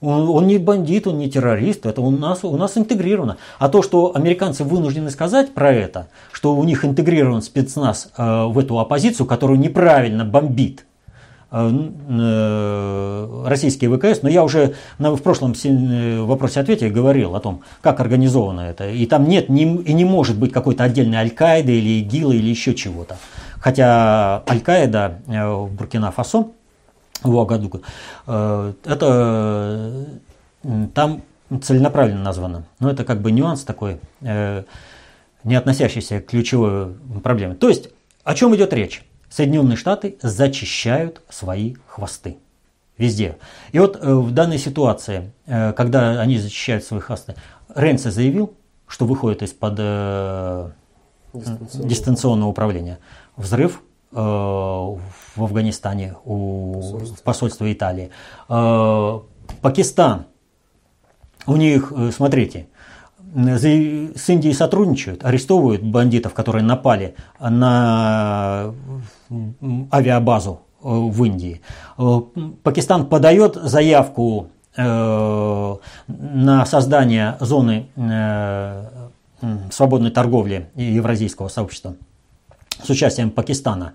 Он, он не бандит, он не террорист, это у нас, у нас интегрировано. А то, что американцы вынуждены сказать про это, что у них интегрирован спецназ э, в эту оппозицию, которую неправильно бомбит э, э, российские ВКС, но я уже на, в прошлом э, вопросе-ответе говорил о том, как организовано это. И там нет не, и не может быть какой-то отдельной Аль-Каиды или ИГИЛа или еще чего-то. Хотя Аль-Каида э, в Буркина-Фасо в Уагадугу. Э, это там целенаправленно названо. Но это как бы нюанс такой, э, не относящийся к ключевой проблеме. То есть, о чем идет речь? Соединенные Штаты зачищают свои хвосты. Везде. И вот э, в данной ситуации, когда они зачищают свои хвосты, Ренце заявил, что выходит из-под дистанционного. дистанционного управления. Взрыв Э, в Афганистане у посольства Италии. Э, Пакистан. У них, э, смотрите, с Индией сотрудничают, арестовывают бандитов, которые напали на авиабазу в Индии. Пакистан подает заявку на создание зоны свободной торговли евразийского сообщества с участием Пакистана,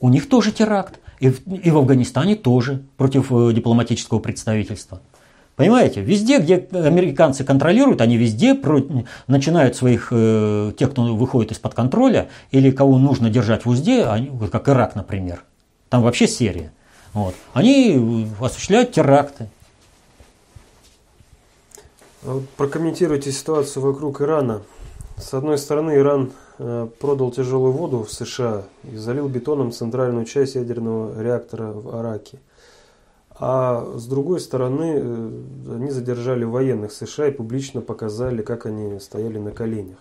у них тоже теракт. И в, Афганистане тоже против э, дипломатического представительства. Понимаете, везде, где американцы контролируют, они везде начинают своих, э, тех, кто выходит из-под контроля, или кого нужно держать в узде, они, как Ирак, например. Там вообще серия. Вот. Они осуществляют теракты. Прокомментируйте ситуацию вокруг Ирана. С одной стороны, Иран Э, продал тяжелую воду в США и залил бетоном центральную часть ядерного реактора в Араке. А с другой стороны, э, они задержали военных США и публично показали, как они стояли на коленях.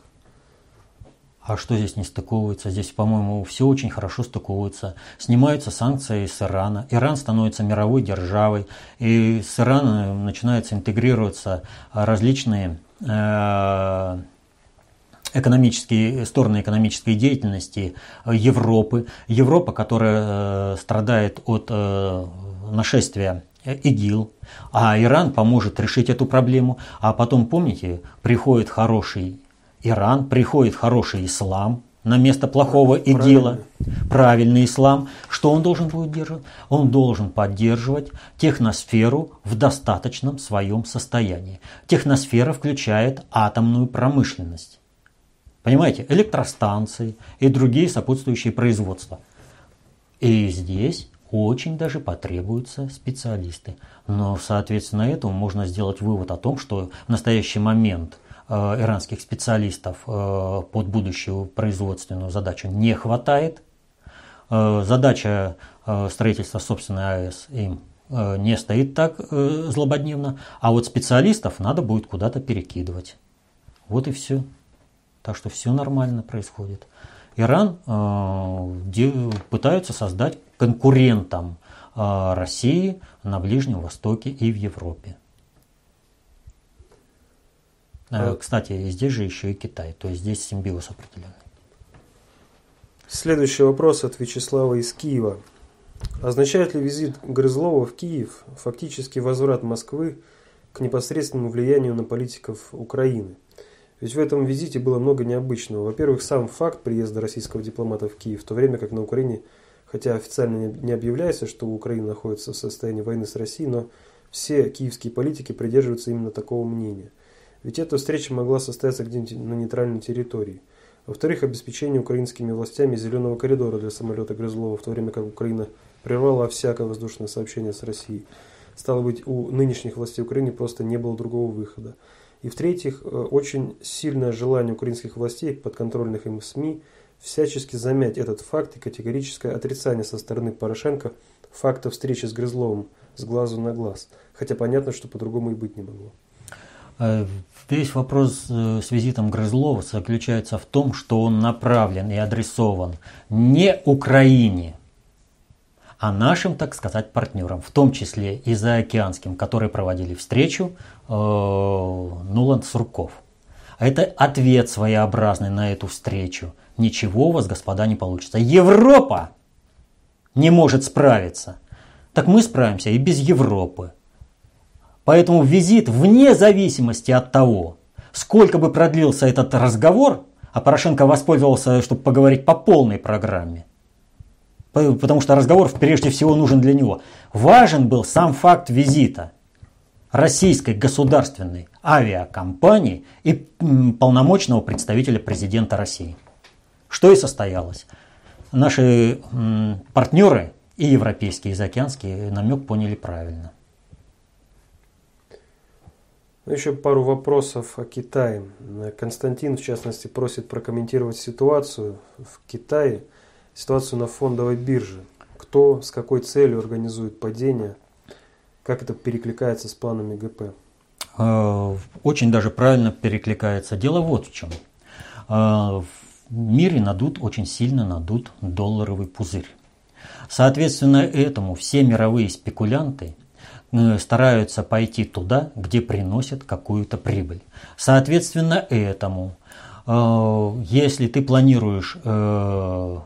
А что здесь не стыковывается? Здесь, по-моему, все очень хорошо стыковывается. Снимаются санкции с Ирана. Иран становится мировой державой. И с Ираном начинаются интегрироваться различные э, экономические стороны экономической деятельности Европы. Европа, которая э, страдает от э, нашествия ИГИЛ, а Иран поможет решить эту проблему. А потом, помните, приходит хороший Иран, приходит хороший ислам на место плохого ИГИЛа, правильный. правильный ислам. Что он должен будет делать? Он должен поддерживать техносферу в достаточном своем состоянии. Техносфера включает атомную промышленность. Понимаете, электростанции и другие сопутствующие производства. И здесь очень даже потребуются специалисты. Но, соответственно, этому можно сделать вывод о том, что в настоящий момент э, иранских специалистов э, под будущую производственную задачу не хватает. Э, задача строительства собственной АЭС им не стоит так злободневно, а вот специалистов надо будет куда-то перекидывать. Вот и все. Так что все нормально происходит. Иран э, пытаются создать конкурентом э, России на Ближнем Востоке и в Европе. Э, кстати, здесь же еще и Китай, то есть здесь симбиоз определенный. Следующий вопрос от Вячеслава из Киева. Означает ли визит Грызлова в Киев фактически возврат Москвы к непосредственному влиянию на политиков Украины? Ведь в этом визите было много необычного. Во-первых, сам факт приезда российского дипломата в Киев, в то время как на Украине, хотя официально не объявляется, что Украина находится в состоянии войны с Россией, но все киевские политики придерживаются именно такого мнения. Ведь эта встреча могла состояться где-нибудь на нейтральной территории. Во-вторых, обеспечение украинскими властями зеленого коридора для самолета Грызлова, в то время как Украина прервала всякое воздушное сообщение с Россией. Стало быть, у нынешних властей Украины просто не было другого выхода. И в-третьих, э, очень сильное желание украинских властей, подконтрольных им СМИ, всячески замять этот факт и категорическое отрицание со стороны Порошенко факта встречи с Грызловым с глазу на глаз. Хотя понятно, что по-другому и быть не могло. Э, весь вопрос э, с визитом Грызлова заключается в том, что он направлен и адресован не Украине, а нашим, так сказать, партнерам, в том числе и заокеанским, которые проводили встречу э, Нуланд Сурков. Это ответ своеобразный на эту встречу. Ничего у вас, господа, не получится. Европа не может справиться. Так мы справимся и без Европы. Поэтому визит вне зависимости от того, сколько бы продлился этот разговор, а Порошенко воспользовался, чтобы поговорить по полной программе, потому что разговор прежде всего нужен для него. Важен был сам факт визита российской государственной авиакомпании и полномочного представителя президента России. Что и состоялось. Наши партнеры и европейские, и заокеанские намек поняли правильно. Ну, еще пару вопросов о Китае. Константин, в частности, просит прокомментировать ситуацию в Китае – ситуацию на фондовой бирже. Кто с какой целью организует падение, как это перекликается с планами ГП? А, очень даже правильно перекликается. Дело вот в чем. В мире надут, очень сильно надут долларовый пузырь. Соответственно, этому все мировые спекулянты э, стараются пойти туда, где приносят какую-то прибыль. Соответственно, этому, э, если ты планируешь э,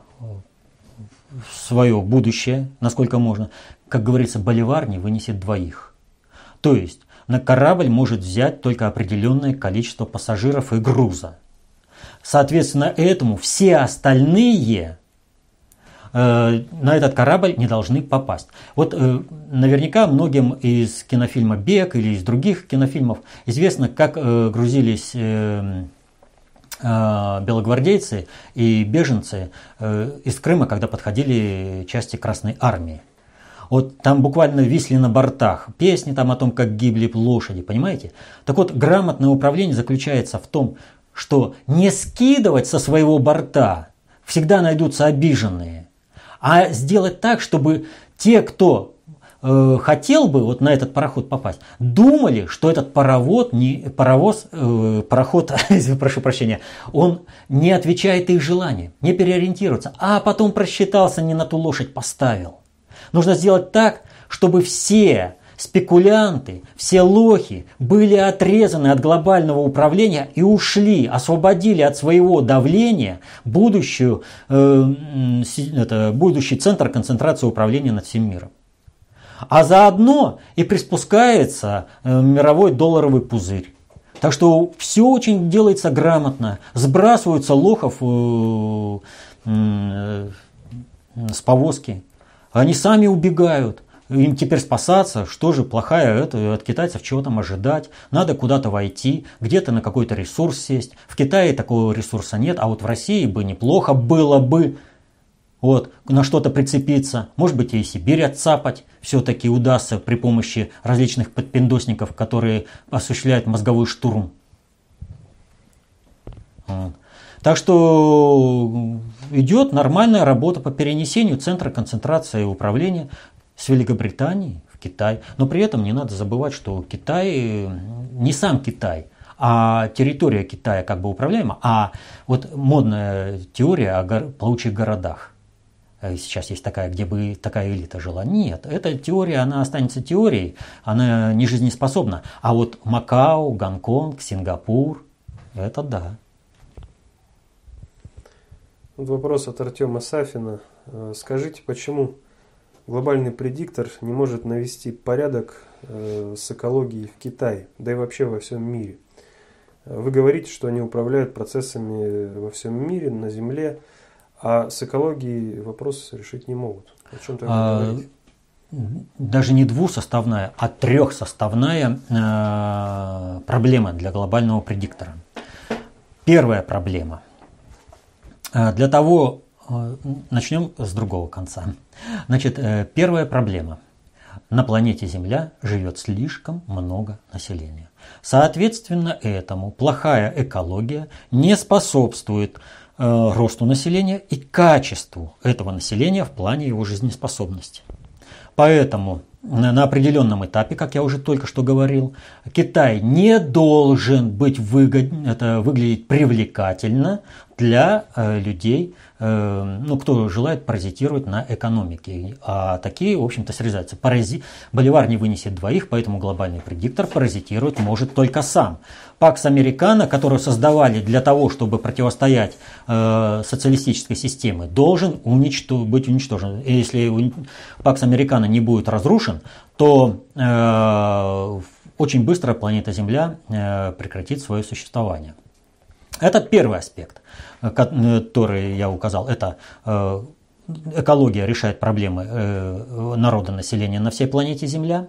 свое будущее, насколько можно. Как говорится, боливар не вынесет двоих. То есть на корабль может взять только определенное количество пассажиров и груза. Соответственно, этому все остальные э, на этот корабль не должны попасть. Вот э, наверняка многим из кинофильма «Бег» или из других кинофильмов известно, как э, грузились белогвардейцы и беженцы из Крыма, когда подходили части Красной Армии. Вот там буквально висли на бортах песни там о том, как гибли лошади, понимаете? Так вот, грамотное управление заключается в том, что не скидывать со своего борта, всегда найдутся обиженные, а сделать так, чтобы те, кто э, хотел бы вот на этот пароход попасть, думали, что этот паровод, не, паровоз, э, пароход, [LAUGHS] прошу прощения, он не отвечает их желаниям, не переориентируется, а потом просчитался, не на ту лошадь поставил. Нужно сделать так, чтобы все спекулянты, все лохи были отрезаны от глобального управления и ушли, освободили от своего давления будущую, э, это, будущий центр концентрации управления над всем миром. А заодно и приспускается э, мировой долларовый пузырь. Так что все очень делается грамотно. Сбрасываются лохов э, э, с повозки. Они сами убегают им теперь спасаться, что же плохая это, от китайцев чего там ожидать, надо куда-то войти, где-то на какой-то ресурс сесть. В Китае такого ресурса нет, а вот в России бы неплохо было бы. Вот, на что-то прицепиться, может быть и Сибирь отцапать все-таки удастся при помощи различных подпиндосников, которые осуществляют мозговой штурм. Так что идет нормальная работа по перенесению центра концентрации и управления с Великобритании в Китай. Но при этом не надо забывать, что Китай, не сам Китай, а территория Китая как бы управляема, а вот модная теория о гор- плавучих городах. Э, сейчас есть такая, где бы такая элита жила. Нет, эта теория, она останется теорией, она не жизнеспособна. А вот Макао, Гонконг, Сингапур, это да. вопрос от Артема Сафина. Э, скажите, почему глобальный предиктор не может навести порядок э, с экологией в Китае, да и вообще во всем мире. Вы говорите, что они управляют процессами во всем мире, на Земле, а с экологией вопрос решить не могут. О чем тогда а, говорите? Даже не двусоставная, а трехсоставная э, проблема для глобального предиктора. Первая проблема. Э, для того, э, начнем с другого конца. Значит, э, первая проблема. На планете Земля живет слишком много населения. Соответственно, этому плохая экология не способствует э, росту населения и качеству этого населения в плане его жизнеспособности. Поэтому на определенном этапе, как я уже только что говорил, Китай не должен быть выгод... это выглядеть привлекательно для э, людей, э, ну, кто желает паразитировать на экономике. А такие, в общем-то, срезаются. Парази... Боливар не вынесет двоих, поэтому глобальный предиктор паразитировать может только сам. Пакс Американо, которую создавали для того, чтобы противостоять э, социалистической системе, должен уничтож... быть уничтожен. И если Пакс Американо не будет разрушен, то э, очень быстро планета Земля э, прекратит свое существование. Это первый аспект, э, который я указал. Это э, экология решает проблемы э, народа населения на всей планете Земля.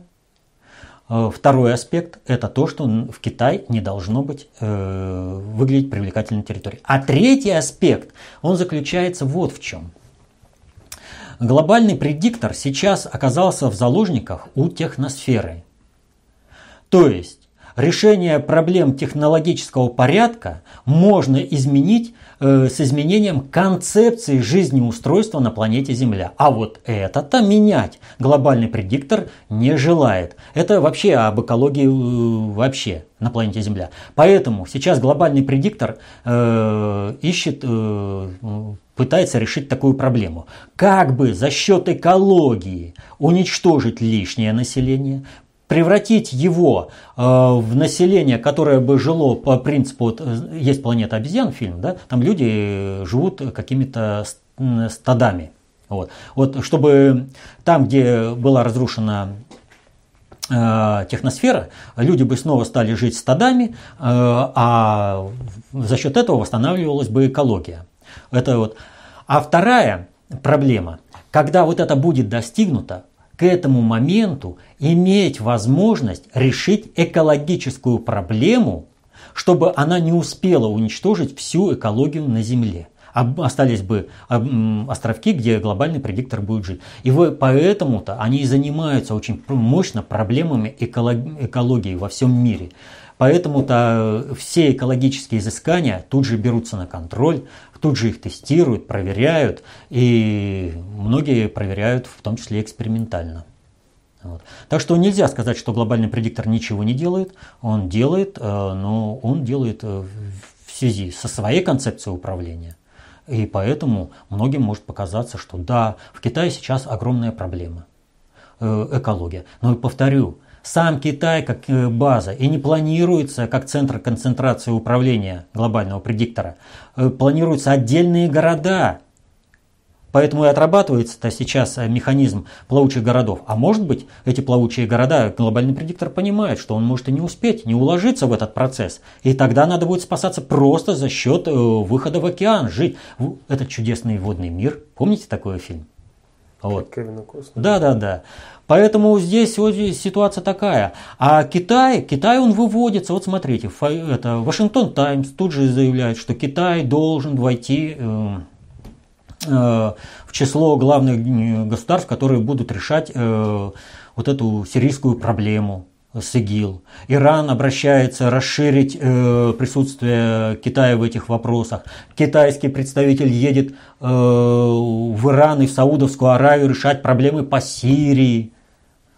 Второй аспект – это то, что в Китай не должно быть выглядеть привлекательной территорией. А третий аспект, он заключается вот в чем. Глобальный предиктор сейчас оказался в заложниках у техносферы. То есть решение проблем технологического порядка можно изменить э, с изменением концепции жизнеустройства на планете Земля. А вот это-то менять глобальный предиктор не желает. Это вообще об экологии э, вообще на планете Земля. Поэтому сейчас глобальный предиктор э, ищет, э, пытается решить такую проблему. Как бы за счет экологии уничтожить лишнее население, превратить его э, в население, которое бы жило по принципу, вот, э, есть планета обезьян фильм, да, там люди живут какими-то стадами. Вот. вот чтобы там, где была разрушена э, техносфера, люди бы снова стали жить стадами, э, а за счет этого восстанавливалась бы экология. Это вот. А вторая проблема, когда вот это будет достигнуто, к этому моменту иметь возможность решить экологическую проблему, чтобы она не успела уничтожить всю экологию на Земле. Остались бы островки, где глобальный предиктор будет жить. И поэтому-то они и занимаются очень мощно проблемами экологии во всем мире. Поэтому-то э, все экологические изыскания тут же берутся на контроль, тут же их тестируют, проверяют, и многие проверяют в том числе экспериментально. Вот. Так что нельзя сказать, что глобальный предиктор ничего не делает. Он делает, но он делает в связи со своей концепцией управления. И поэтому многим может показаться, что да, в Китае сейчас огромная проблема э, экология. Но и повторю, сам Китай как э, база и не планируется как центр концентрации управления глобального предиктора. Э, планируются отдельные города, Поэтому и отрабатывается-то сейчас э, механизм плавучих городов. А может быть, эти плавучие города, глобальный предиктор понимает, что он может и не успеть, не уложиться в этот процесс. И тогда надо будет спасаться просто за счет э, выхода в океан, жить в этот чудесный водный мир. Помните такой фильм? Вот. Кевина Костнера. Да, да, да. Поэтому здесь вот ситуация такая. А Китай, Китай он выводится. Вот смотрите, это Вашингтон Таймс тут же заявляет, что Китай должен войти э, Э, в число главных э, государств, которые будут решать э, вот эту сирийскую проблему с ИГИЛ. Иран обращается расширить присутствие Китая в этих вопросах. Китайский представитель едет в Иран и в Саудовскую Аравию решать проблемы по Сирии.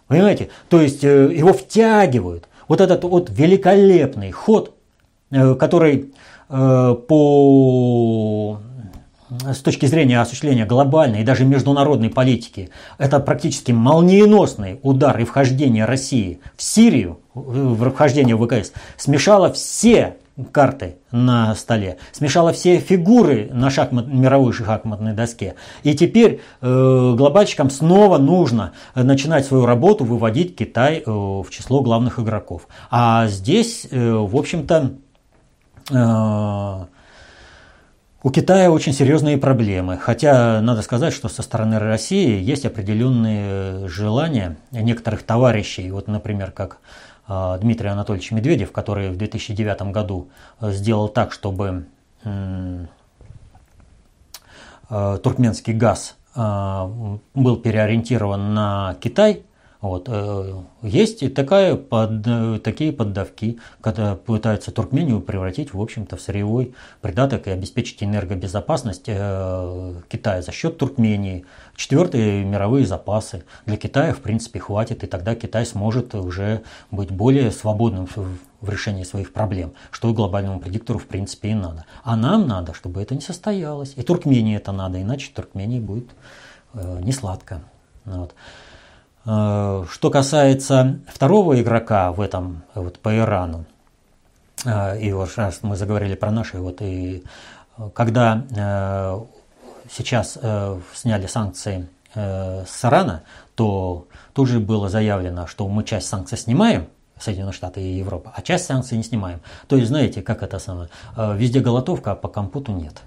Понимаете? То есть его втягивают. Вот этот вот великолепный ход, который по с точки зрения осуществления глобальной и даже международной политики, это практически молниеносный удар и вхождение России в Сирию, в вхождение в ВКС, смешало все карты на столе, смешала все фигуры на шахмат, мировой шахматной доске. И теперь э, глобальщикам снова нужно начинать свою работу, выводить Китай э, в число главных игроков. А здесь, э, в общем-то, э, у Китая очень серьезные проблемы, хотя надо сказать, что со стороны России есть определенные желания некоторых товарищей, вот, например, как а, Дмитрий Анатольевич Медведев, который в 2009 году э, сделал так, чтобы э, туркменский газ а, был переориентирован на Китай – вот. Э, есть и такая под, э, такие поддавки, когда пытаются Туркмению превратить, в общем-то, в сырьевой придаток и обеспечить энергобезопасность э, Китая за счет Туркмении. Четвертые мировые запасы. Для Китая, в принципе, хватит, и тогда Китай сможет уже быть более свободным в решении своих проблем, что и глобальному предиктору, в принципе, и надо. А нам надо, чтобы это не состоялось. И Туркмении это надо, иначе Туркмении будет э, не сладко. Вот. Э, что касается второго игрока в этом вот по Ирану, э, и вот раз мы заговорили про наши, вот и э, когда сейчас сняли санкции с Ирана, то тут же было заявлено, что мы часть санкций снимаем, Соединенные Штаты и Европа, а часть санкций не снимаем. То есть, знаете, как это самое, везде голотовка, а по компоту нет.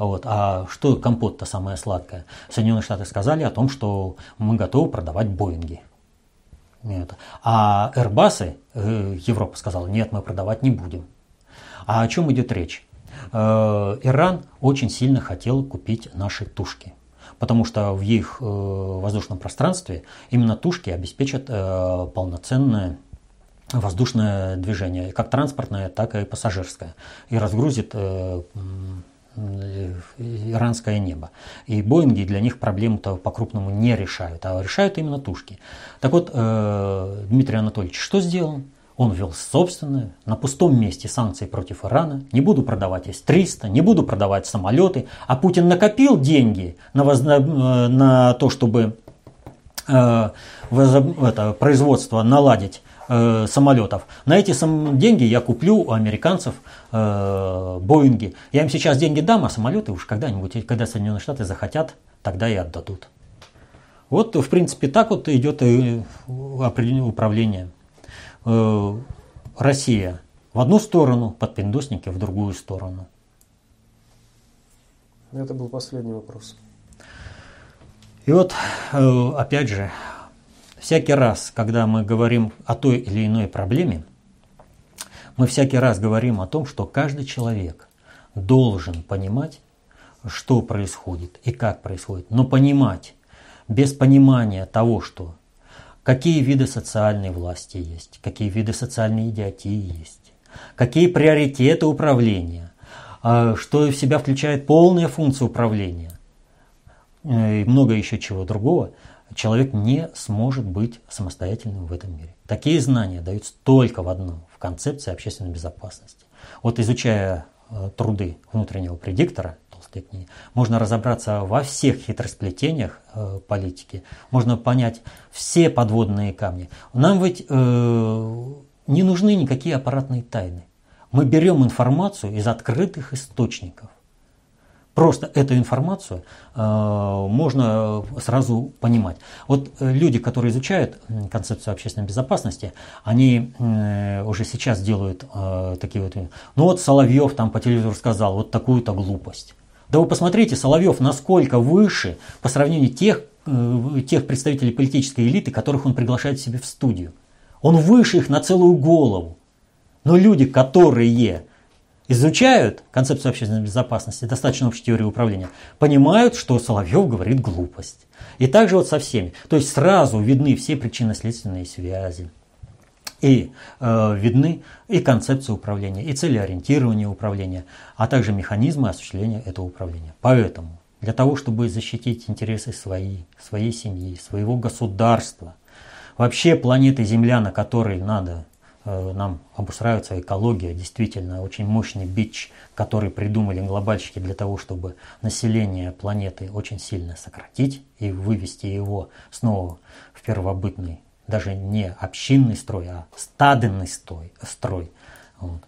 Вот. А что компот-то самое сладкое? Соединенные Штаты сказали о том, что мы готовы продавать Боинги. Это. А Airbus, э, Европа сказала, нет, мы продавать не будем. А о чем идет речь? Э, Иран очень сильно хотел купить наши тушки. Потому что в их э, воздушном пространстве именно тушки обеспечат полноценное воздушное движение, как транспортное, так и пассажирское. И разгрузит иранское небо. И Боинги для них проблему-то по-крупному не решают, а решают именно тушки. Так вот, э, Дмитрий Анатольевич что сделал? Он ввел собственные, на пустом месте санкции против Ирана. Не буду продавать С-300, не буду продавать самолеты. А Путин накопил деньги на, воз... Э, на то, чтобы э, это, производство наладить э, самолетов. На эти сам, деньги я куплю у американцев э, Боинги. Я им сейчас деньги дам, а самолеты уж когда-нибудь, когда Соединенные Штаты захотят, тогда и отдадут. Вот, в принципе, так вот идет и управление. Э, Россия в одну сторону, подпиндосники в другую сторону. Это был последний вопрос. И вот, э, опять же, всякий раз, когда мы говорим о той или иной проблеме, мы всякий раз говорим о том, что каждый человек должен понимать, что происходит и как происходит. Но понимать без понимания того, что какие виды социальной власти есть, какие виды социальной идиотии есть, какие приоритеты управления, а, что в себя включает полная функция управления э, и много еще чего другого – человек не сможет быть самостоятельным в этом мире. Такие знания даются только в одном, в концепции общественной безопасности. Вот изучая э, труды внутреннего предиктора, толстой книги, можно разобраться во всех хитросплетениях э, политики, можно понять все подводные камни. Нам ведь э, не нужны никакие аппаратные тайны. Мы берем информацию из открытых источников. Просто эту информацию э, можно сразу понимать. Вот э, люди, которые изучают концепцию общественной безопасности, они э, уже сейчас делают э, такие вот, ну вот Соловьев там по телевизору сказал вот такую-то глупость. Да вы посмотрите, Соловьев насколько выше по сравнению тех, э, тех представителей политической элиты, которых он приглашает себе в студию. Он выше их на целую голову. Но люди, которые изучают концепцию общественной безопасности, достаточно общей теории управления, понимают, что Соловьев говорит глупость. И также вот со всеми. То есть сразу видны все причинно-следственные связи. И э, видны и концепция управления, и цели ориентирования управления, а также механизмы осуществления этого управления. Поэтому для того, чтобы защитить интересы своей, своей семьи, своего государства, вообще планеты Земля, на которой надо нам обустраивается экология, действительно очень мощный бич, который придумали глобальщики для того, чтобы население планеты очень сильно сократить и вывести его снова в первобытный, даже не общинный строй, а стаденный строй. строй. Вот.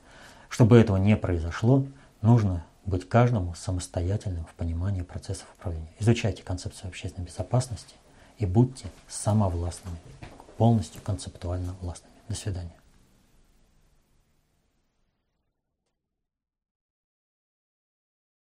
Чтобы этого не произошло, нужно быть каждому самостоятельным в понимании процессов управления. Изучайте концепцию общественной безопасности и будьте самовластными, полностью концептуально властными. До свидания.